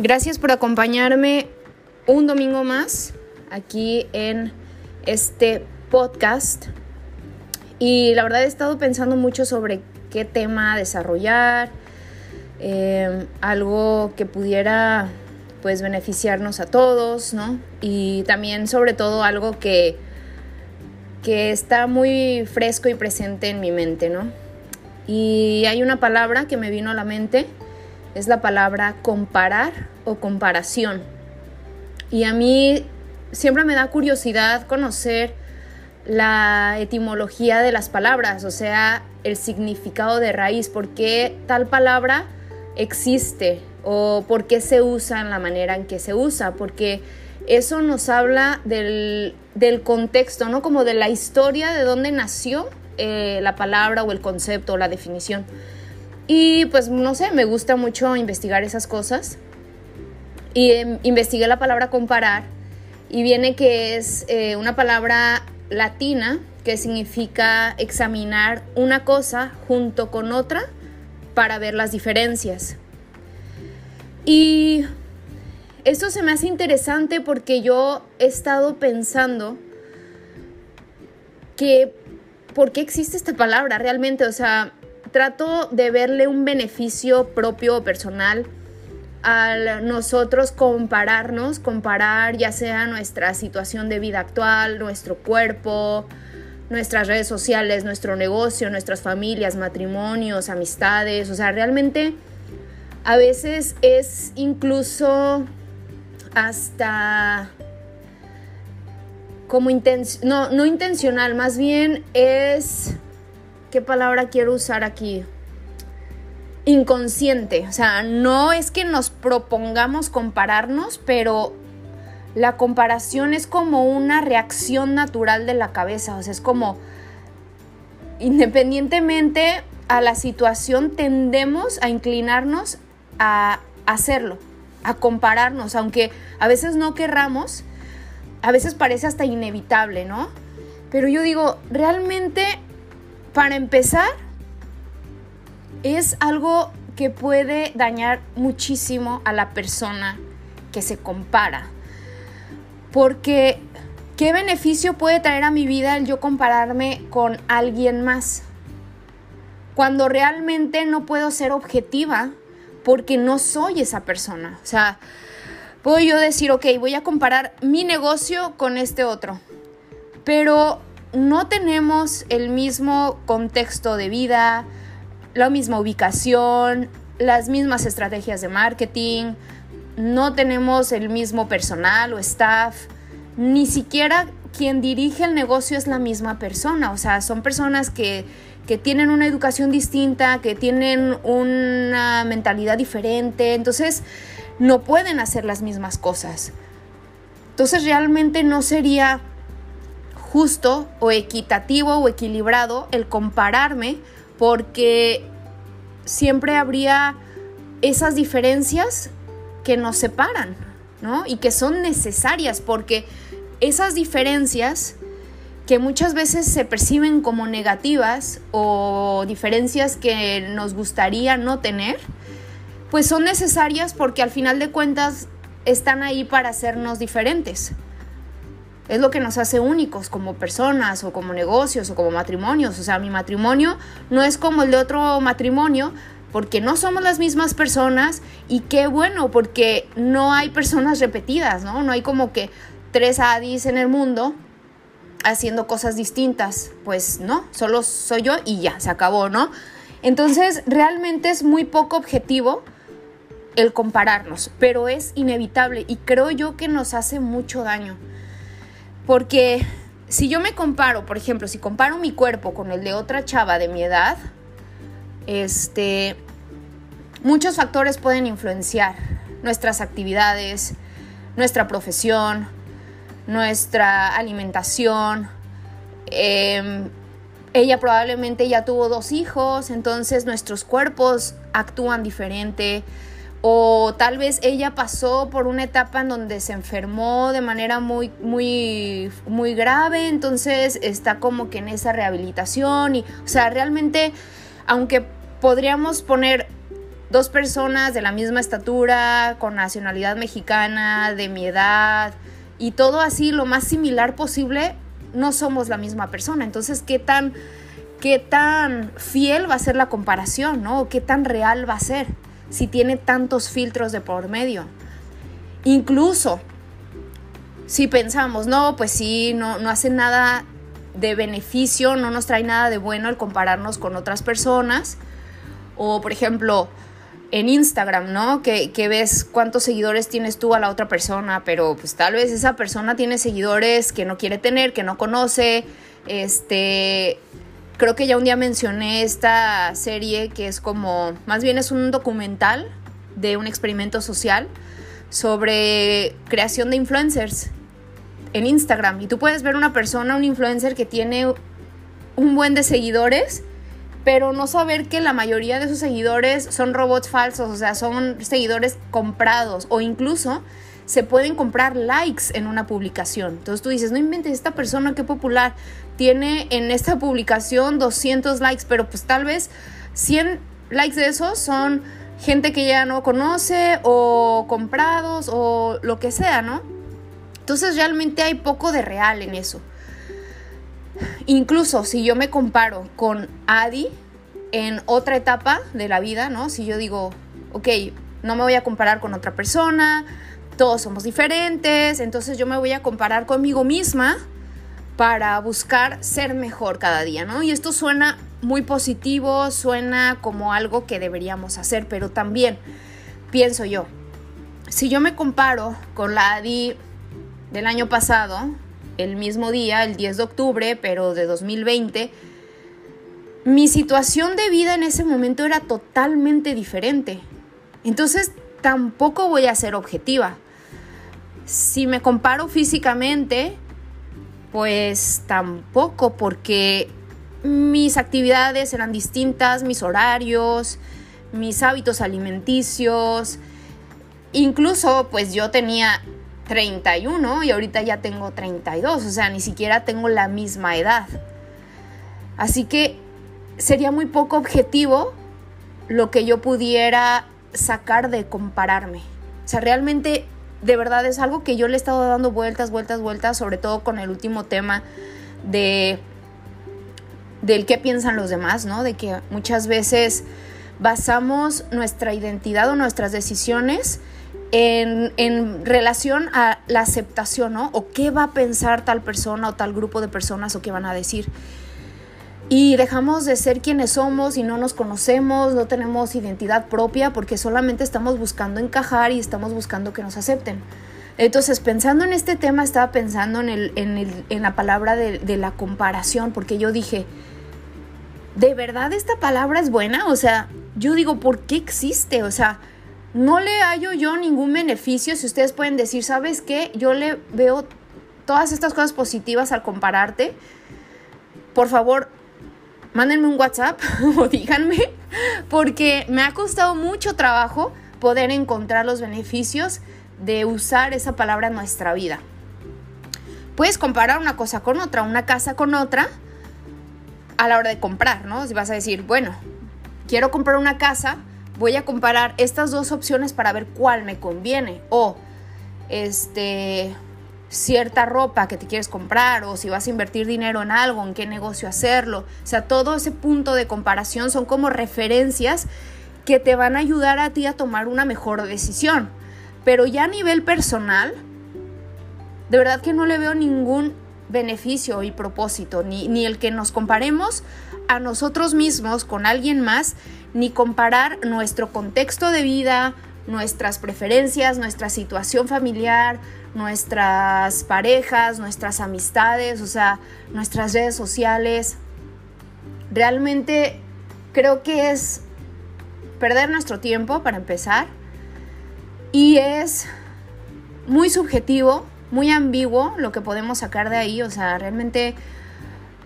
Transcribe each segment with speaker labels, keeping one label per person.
Speaker 1: Gracias por acompañarme un domingo más aquí en este podcast. Y la verdad he estado pensando mucho sobre qué tema desarrollar, eh, algo que pudiera pues beneficiarnos a todos, ¿no? Y también sobre todo algo que, que está muy fresco y presente en mi mente, ¿no? Y hay una palabra que me vino a la mente, es la palabra comparar o comparación. Y a mí siempre me da curiosidad conocer la etimología de las palabras, o sea, el significado de raíz, por qué tal palabra existe o por qué se usa en la manera en que se usa, porque eso nos habla del, contexto, ¿no? Como de la historia de dónde nació eh, la palabra o el concepto o la definición. Y pues no sé, me gusta mucho investigar esas cosas. Y em, investigué la palabra comparar y viene que es eh, una palabra latina que significa examinar una cosa junto con otra para ver las diferencias. Y esto se me hace interesante porque yo he estado pensando que por qué existe esta palabra realmente, o sea, trato de verle un beneficio propio o personal al nosotros compararnos, comparar ya sea nuestra situación de vida actual, nuestro cuerpo, nuestras redes sociales, nuestro negocio, nuestras familias, matrimonios, amistades, o sea, realmente a veces es incluso hasta como no, no intencional, más bien es, ¿qué palabra quiero usar aquí? Inconsciente, o sea, no es que nos propongamos compararnos, pero la comparación es como una reacción natural de la cabeza, o sea, es como, independientemente a la situación, tendemos a inclinarnos a hacerlo, a compararnos, aunque a veces no querramos, a veces parece hasta inevitable, ¿no? Pero yo digo, realmente, para empezar, es algo que puede dañar muchísimo a la persona que se compara. Porque, ¿qué beneficio puede traer a mi vida el yo compararme con alguien más? Cuando realmente no puedo ser objetiva porque no soy esa persona. O sea, puedo yo decir, ok, voy a comparar mi negocio con este otro, pero no tenemos el mismo contexto de vida, la misma ubicación, las mismas estrategias de marketing, no tenemos el mismo personal o staff, ni siquiera quien dirige el negocio es la misma persona, o sea, son personas que, que tienen una educación distinta, que tienen una mentalidad diferente, entonces no pueden hacer las mismas cosas. Entonces realmente no sería justo o equitativo o equilibrado el compararme porque siempre habría esas diferencias que nos separan, ¿no? Y que son necesarias porque esas diferencias que muchas veces se perciben como negativas o diferencias que nos gustaría no tener, pues son necesarias porque al final de cuentas están ahí para hacernos diferentes. Es lo que nos hace únicos como personas o como negocios o como matrimonios. O sea, mi matrimonio no es como el de otro matrimonio porque no somos las mismas personas y qué bueno porque no hay personas repetidas, ¿no? No hay como que tres Adis en el mundo haciendo cosas distintas. Pues no, solo soy yo y ya, se acabó, ¿no? Entonces, realmente es muy poco objetivo el compararnos, pero es inevitable y creo yo que nos hace mucho daño. Porque si yo me comparo, por ejemplo, si comparo mi cuerpo con el de otra chava de mi edad, este, muchos factores pueden influenciar nuestras actividades, nuestra profesión, nuestra alimentación. Em, ella probablemente ya tuvo dos hijos, entonces nuestros cuerpos actúan diferente o tal vez ella pasó por una etapa en donde se enfermó de manera muy muy muy grave, entonces está como que en esa rehabilitación y o sea, realmente aunque podríamos poner dos personas de la misma estatura, con nacionalidad mexicana, de mi edad, y todo así lo más similar posible, no somos la misma persona. Entonces, ¿qué tan, qué tan fiel va a ser la comparación, ¿no? ¿Qué tan real va a ser si tiene tantos filtros de por medio? Incluso si pensamos, no, pues sí, no, no hace nada de beneficio, no nos trae nada de bueno el compararnos con otras personas. O, por ejemplo, en Instagram, ¿no? Que, que, ves cuántos seguidores tienes tú a la otra persona, pero pues tal vez esa persona tiene seguidores que no quiere tener, que no conoce. Este, creo que ya un día mencioné esta serie que es como, más bien es un documental de un experimento social sobre creación de influencers en Instagram. Y tú puedes ver una persona, un influencer que tiene un buen de seguidores pero no saber que la mayoría de sus seguidores son robots falsos, o sea, son seguidores comprados o incluso se pueden comprar likes en una publicación. Entonces tú dices, no inventes, esta persona qué popular tiene en esta publicación 200 likes, pero pues tal vez 100 likes de esos son gente que ya no conoce o comprados o lo que sea, ¿no? Entonces realmente hay poco de real en eso. Incluso si yo me comparo con Adi en otra etapa de la vida, ¿no? Si yo digo, ok, no me voy a comparar con otra persona, todos somos diferentes, entonces yo me voy a comparar conmigo misma para buscar ser mejor cada día, ¿no? Y esto suena muy positivo, suena como algo que deberíamos hacer, pero también pienso yo, si yo me comparo con la Adi del año pasado, el mismo día, el 10 de octubre, pero de 2020, mi situación de vida en ese momento era totalmente diferente. Entonces tampoco voy a ser objetiva. Si me comparo físicamente, pues tampoco, porque mis actividades eran distintas, mis horarios, mis hábitos alimenticios, incluso pues yo tenía 31 y ahorita ya tengo 32, o sea, ni siquiera tengo la misma edad. Así que sería muy poco objetivo lo que yo pudiera sacar de compararme. O sea, realmente, de verdad es algo que yo le he estado dando vueltas, vueltas, vueltas, sobre todo con el último tema de del qué piensan los demás, ¿no? De que muchas veces basamos nuestra identidad o nuestras decisiones en, en, relación a la aceptación, ¿no? O qué va a pensar tal persona o tal grupo de personas o qué van a decir. Y dejamos de ser quienes somos y no nos conocemos, no tenemos identidad propia porque solamente estamos buscando encajar y estamos buscando que nos acepten. Entonces, pensando en este tema, estaba pensando en, el, en, el, en la palabra de, de la comparación, porque yo dije, ¿de verdad esta palabra es buena? O sea, yo digo, ¿por qué existe? O sea, no le hallo yo ningún beneficio si ustedes pueden decir, ¿sabes qué? Yo le veo todas estas cosas positivas al compararte. Por favor, mándenme un WhatsApp o díganme, porque me ha costado mucho trabajo poder encontrar los beneficios de usar esa palabra en nuestra vida. Puedes comparar una cosa con otra, una casa con otra, a la hora de comprar, ¿no? Si vas a decir, bueno, quiero comprar una casa, voy a comparar estas dos opciones para ver cuál me conviene. O, este, cierta ropa que te quieres comprar o si vas a invertir dinero en algo, en qué negocio hacerlo. O sea, todo ese punto de comparación son como referencias que te van a ayudar a ti a tomar una mejor decisión. Pero ya a nivel personal, de verdad que no le veo ningún beneficio y propósito, ni, ni el que nos comparemos a nosotros mismos con alguien más, ni comparar nuestro contexto de vida, nuestras preferencias, nuestra situación familiar, nuestras parejas, nuestras amistades, o sea, nuestras redes sociales. Realmente creo que es perder nuestro tiempo para empezar y es muy subjetivo, muy ambiguo lo que podemos sacar de ahí, o sea, realmente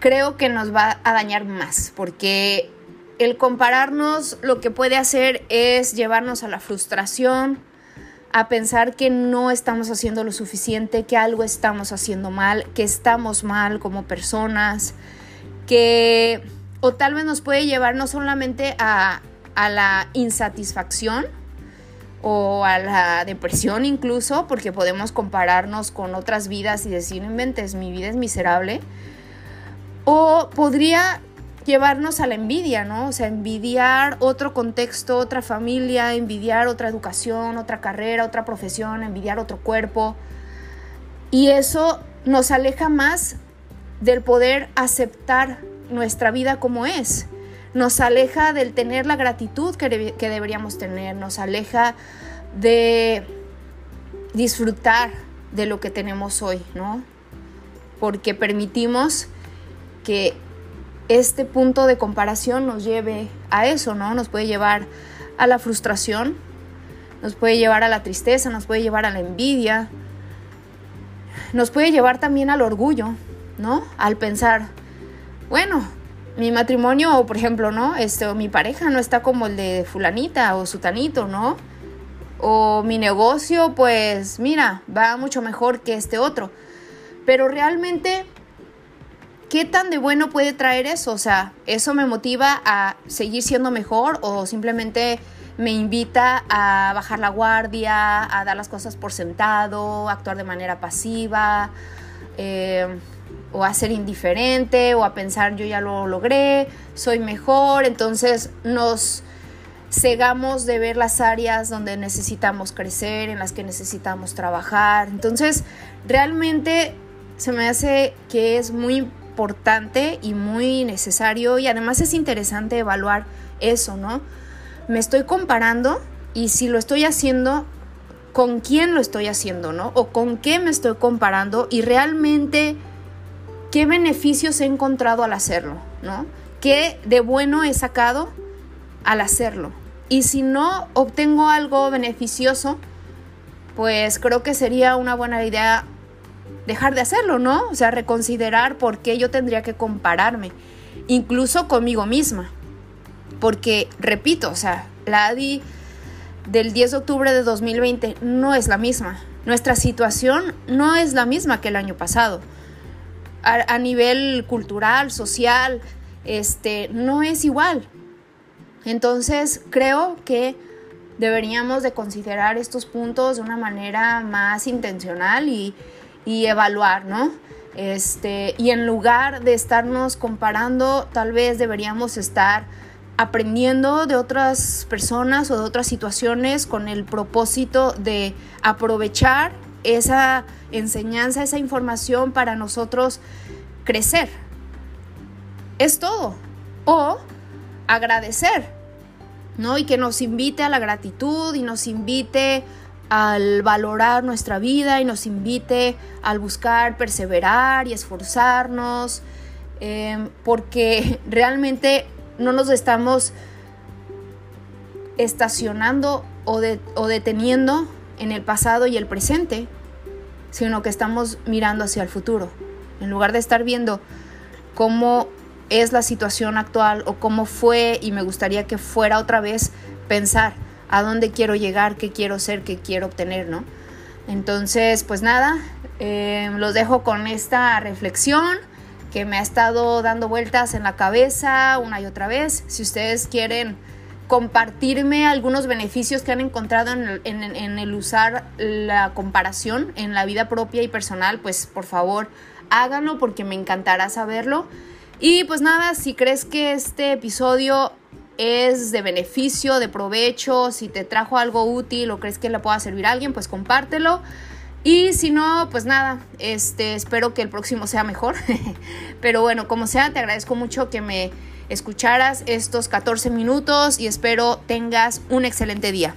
Speaker 1: creo que nos va a dañar más porque el compararnos lo que puede hacer es llevarnos a la frustración, a pensar que no estamos haciendo lo suficiente, que algo estamos haciendo mal, que estamos mal como personas, que o tal vez nos puede llevar no solamente a, a la insatisfacción o a la depresión incluso, porque podemos compararnos con otras vidas y decir, inventes, mi vida es miserable. O podría llevarnos a la envidia, ¿no? O sea, envidiar otro contexto, otra familia, envidiar otra educación, otra carrera, otra profesión, envidiar otro cuerpo. Y eso nos aleja más del poder aceptar nuestra vida como es. Nos aleja del tener la gratitud que, deberíamos tener, nos aleja de disfrutar de lo que tenemos hoy, ¿no? Porque permitimos que este punto de comparación nos lleve a eso, ¿no? Nos puede llevar a la frustración, nos puede llevar a la tristeza, nos puede llevar a la envidia, nos puede llevar también al orgullo, ¿no? Al pensar, bueno, mi matrimonio, o por ejemplo, ¿no? Este, o mi pareja no está como el de fulanita o sutanito, ¿no? O mi negocio, pues mira, va mucho mejor que este otro. Pero realmente ¿qué tan de bueno puede traer eso? O sea, ¿eso me motiva a seguir siendo mejor o simplemente me invita a bajar la guardia, a dar las cosas por sentado, a actuar de manera pasiva, eh, o a ser indiferente, o a pensar yo ya lo logré, soy mejor, entonces nos cegamos de ver las áreas donde necesitamos crecer, en las que necesitamos trabajar. Entonces, realmente se me hace que es muy importante y muy necesario y además es interesante evaluar eso, ¿no? Me estoy comparando y si lo estoy haciendo, ¿con quién lo estoy haciendo, ¿no? O con qué me estoy comparando y realmente qué beneficios he encontrado al hacerlo, ¿no? ¿Qué de bueno he sacado al hacerlo? Y si no obtengo algo beneficioso, pues creo que sería una buena idea dejar de hacerlo, ¿no? O sea, reconsiderar por qué yo tendría que compararme, incluso conmigo misma. Porque, repito, o sea, la ADI del 10 de octubre de 2020 no es la misma. Nuestra situación no es la misma que el año pasado. A, nivel cultural, social, este, no es igual. Entonces, creo que deberíamos de considerar estos puntos de una manera más intencional y, y evaluar, ¿no? Este, y en lugar de estarnos comparando, tal vez deberíamos estar aprendiendo de otras personas o de otras situaciones con el propósito de aprovechar esa enseñanza, esa información para nosotros crecer. Es todo. O agradecer, ¿no? Y que nos invite a la gratitud y nos invite al valorar nuestra vida y nos invite al buscar perseverar y esforzarnos, em, porque realmente no nos estamos estacionando o, o deteniendo en el pasado y el presente, sino que estamos mirando hacia el futuro. En lugar de estar viendo cómo es la situación actual o cómo fue y me gustaría que fuera otra vez, pensar, a dónde quiero llegar, qué quiero ser, qué quiero obtener, ¿no? Entonces, pues nada, eh, los dejo con esta reflexión que me ha estado dando vueltas en la cabeza una y otra vez. Si ustedes quieren compartirme algunos beneficios que han encontrado en el, usar la comparación en la vida propia y personal, pues por favor háganlo porque me encantará saberlo. Y pues nada, si crees que este episodio es de beneficio, de provecho, si te trajo algo útil o crees que le pueda servir a alguien, pues compártelo. Y si no, pues nada, este, espero que el próximo sea mejor. Pero bueno, como sea, te agradezco mucho que me escucharas estos 14 minutos y espero tengas un excelente día.